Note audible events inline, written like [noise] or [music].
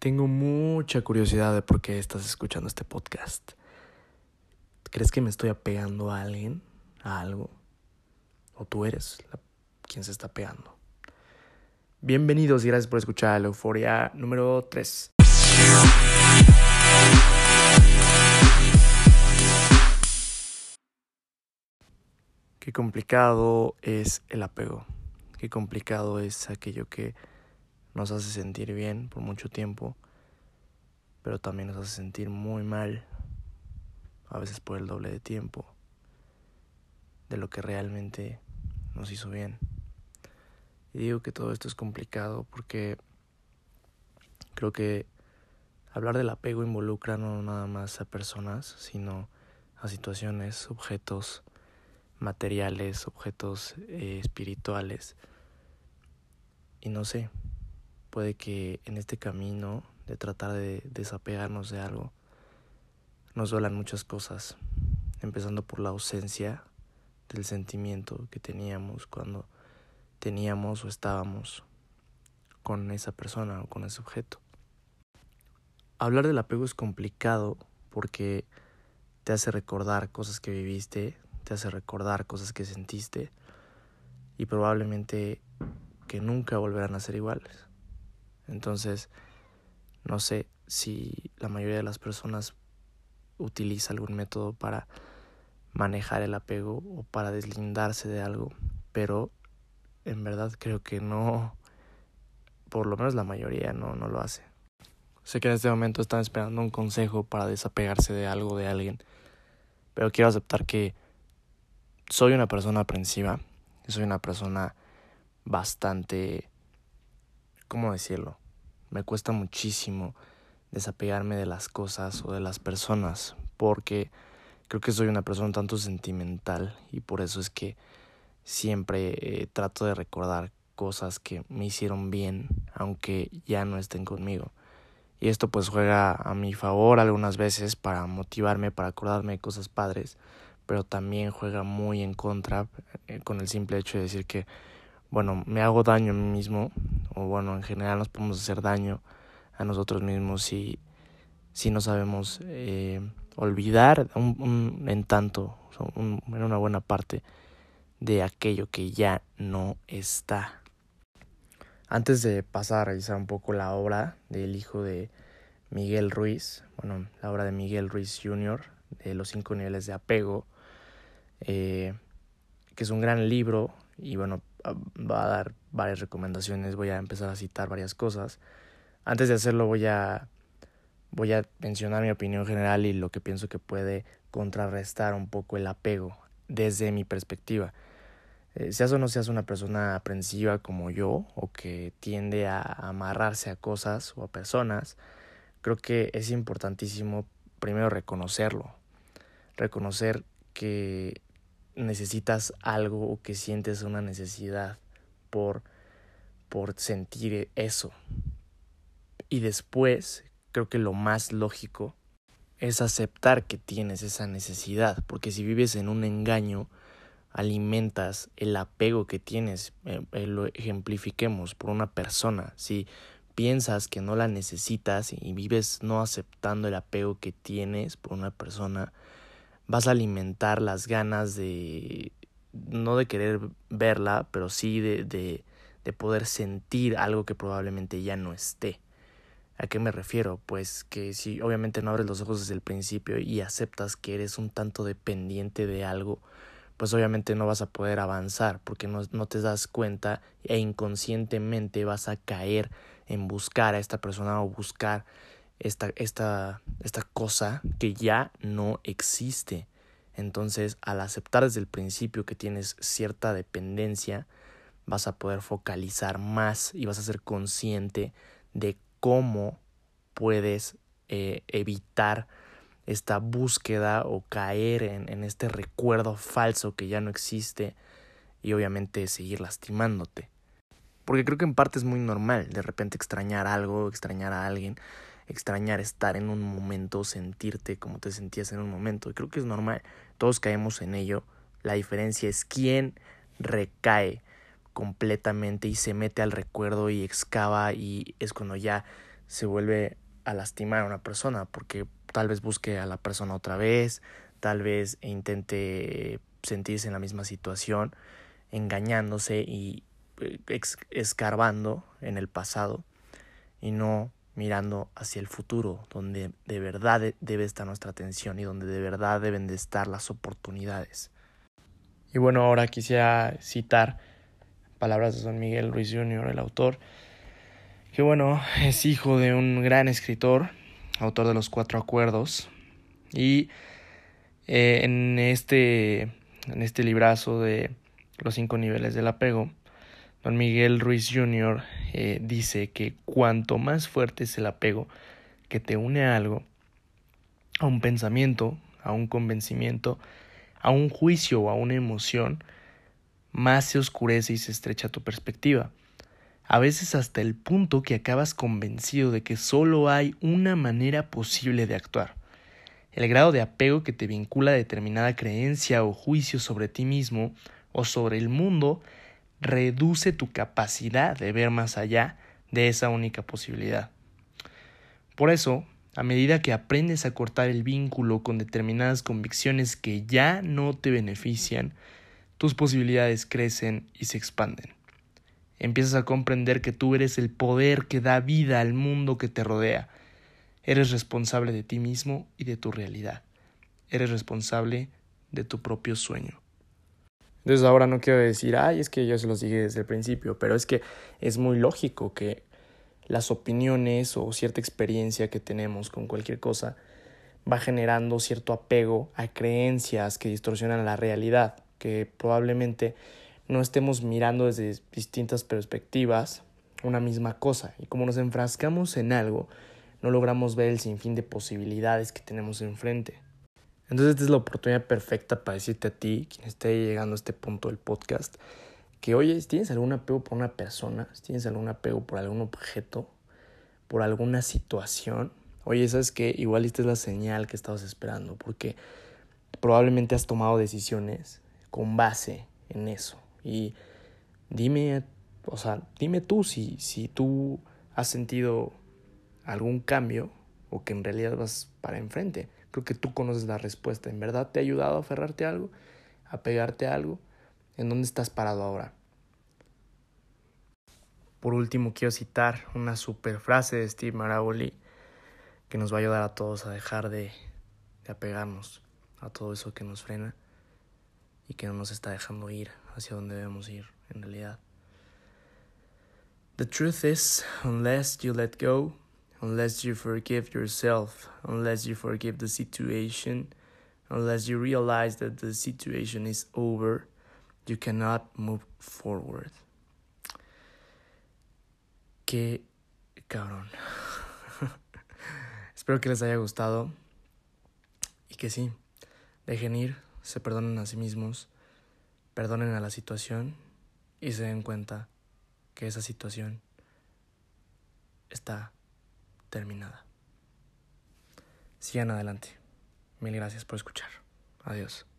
Tengo mucha curiosidad de por qué estás escuchando este podcast. ¿Crees que me estoy apegando a alguien? ¿A algo? ¿O tú eres quien se está pegando? Bienvenidos y gracias por escuchar la Euforia número 3. Qué complicado es el apego. Qué complicado es aquello que nos hace sentir bien por mucho tiempo, pero también nos hace sentir muy mal, a veces por el doble de tiempo, de lo que realmente nos hizo bien. Y digo que todo esto es complicado porque creo que hablar del apego involucra no nada más a personas, sino a situaciones, objetos materiales, objetos eh, espirituales. Y no sé, puede que en este camino de tratar de desapegarnos de algo nos duelan muchas cosas, empezando por la ausencia del sentimiento que teníamos cuando teníamos o estábamos con esa persona o con ese objeto. Hablar del apego es complicado porque te hace recordar cosas que viviste, te hace recordar cosas que sentiste y probablemente que nunca volverán a ser iguales. Entonces, no sé si la mayoría de las personas utiliza algún método para manejar el apego o para deslindarse de algo, pero en verdad creo que no, por lo menos la mayoría no, no lo hace. Sé que en este momento están esperando un consejo para desapegarse de algo, de alguien, pero quiero aceptar que soy una persona aprensiva, soy una persona bastante, ¿cómo decirlo? Me cuesta muchísimo desapegarme de las cosas o de las personas porque creo que soy una persona tanto sentimental y por eso es que siempre eh, trato de recordar cosas que me hicieron bien aunque ya no estén conmigo. Y esto pues juega a mi favor algunas veces para motivarme, para acordarme de cosas padres, pero también juega muy en contra eh, con el simple hecho de decir que bueno, me hago daño a mí mismo, bueno, en general nos podemos hacer daño a nosotros mismos si, si no sabemos eh, olvidar un, en tanto, en una buena parte de aquello que ya no está. Antes de pasar a revisar un poco la obra del hijo de Miguel Ruiz, bueno, la obra de Miguel Ruiz Jr., de los cinco niveles de apego, eh, que es un gran libro y bueno, va a dar varias recomendaciones, voy a empezar a citar varias cosas. Antes de hacerlo voy a voy a mencionar mi opinión general y lo que pienso que puede contrarrestar un poco el apego desde mi perspectiva. Eh, seas o no seas una persona aprensiva como yo o que tiende a amarrarse a cosas o a personas, creo que es importantísimo primero reconocerlo. Reconocer que necesitas algo o que sientes una necesidad por, por sentir eso. Y después, creo que lo más lógico es aceptar que tienes esa necesidad, porque si vives en un engaño, alimentas el apego que tienes, eh, eh, lo ejemplifiquemos por una persona, si piensas que no la necesitas y vives no aceptando el apego que tienes por una persona, vas a alimentar las ganas de, no de querer verla, pero sí de, de, de poder sentir algo que probablemente ya no esté. ¿A qué me refiero? Pues que si obviamente no abres los ojos desde el principio y aceptas que eres un tanto dependiente de algo, pues obviamente no vas a poder avanzar porque no, no, te das cuenta e inconscientemente vas a caer en buscar a esta persona o buscar esta, esta, esta cosa que ya no existe. Entonces, al aceptar desde el principio que tienes cierta dependencia, vas a poder focalizar más y vas a ser consciente de cómo puedes eh, evitar esta búsqueda o caer en, en este recuerdo falso que ya no existe y obviamente seguir lastimándote. Porque creo que en parte es muy normal de repente extrañar algo, extrañar a alguien, extrañar estar en un momento, sentirte como te sentías en un momento. Y creo que es normal, todos caemos en ello. La diferencia es quién recae completamente y se mete al recuerdo y excava y es cuando ya se vuelve a lastimar a una persona porque tal vez busque a la persona otra vez, tal vez intente sentirse en la misma situación, engañándose y eh, escarbando en el pasado y no mirando hacia el futuro, donde de verdad debe estar nuestra atención y donde de verdad deben de estar las oportunidades. Y bueno, ahora quisiera citar palabras de Don Miguel Ruiz Jr., el autor, que bueno, es hijo de un gran escritor, autor de los Cuatro Acuerdos, y eh, en, este, en este librazo de los cinco niveles del apego, Don Miguel Ruiz Jr. Eh, dice que cuanto más fuerte es el apego que te une a algo, a un pensamiento, a un convencimiento, a un juicio o a una emoción, más se oscurece y se estrecha tu perspectiva. A veces hasta el punto que acabas convencido de que solo hay una manera posible de actuar. El grado de apego que te vincula a determinada creencia o juicio sobre ti mismo o sobre el mundo reduce tu capacidad de ver más allá de esa única posibilidad. Por eso, a medida que aprendes a cortar el vínculo con determinadas convicciones que ya no te benefician, tus posibilidades crecen y se expanden. Empiezas a comprender que tú eres el poder que da vida al mundo que te rodea. Eres responsable de ti mismo y de tu realidad. Eres responsable de tu propio sueño. Entonces ahora no quiero decir, ay, es que yo se los dije desde el principio, pero es que es muy lógico que las opiniones o cierta experiencia que tenemos con cualquier cosa va generando cierto apego a creencias que distorsionan la realidad que probablemente no estemos mirando desde distintas perspectivas una misma cosa. Y como nos enfrascamos en algo, no logramos ver el sinfín de posibilidades que tenemos enfrente. Entonces esta es la oportunidad perfecta para decirte a ti, quien esté llegando a este punto del podcast, que oye, si tienes algún apego por una persona, si tienes algún apego por algún objeto, por alguna situación, oye, sabes que igual esta es la señal que estabas esperando, porque probablemente has tomado decisiones con base en eso. Y dime, o sea, dime tú si, si tú has sentido algún cambio o que en realidad vas para enfrente. Creo que tú conoces la respuesta. ¿En verdad te ha ayudado a aferrarte a algo? ¿A pegarte a algo? ¿En dónde estás parado ahora? Por último, quiero citar una super frase de Steve Maraboli que nos va a ayudar a todos a dejar de, de apegarnos a todo eso que nos frena y que no nos está dejando ir hacia donde debemos ir en realidad. The truth is, unless you let go, unless you forgive yourself, unless you forgive the situation, unless you realize that the situation is over, you cannot move forward. Qué cabrón. [laughs] Espero que les haya gustado y que sí, dejen ir se perdonen a sí mismos, perdonen a la situación y se den cuenta que esa situación está terminada. Sigan adelante. Mil gracias por escuchar. Adiós.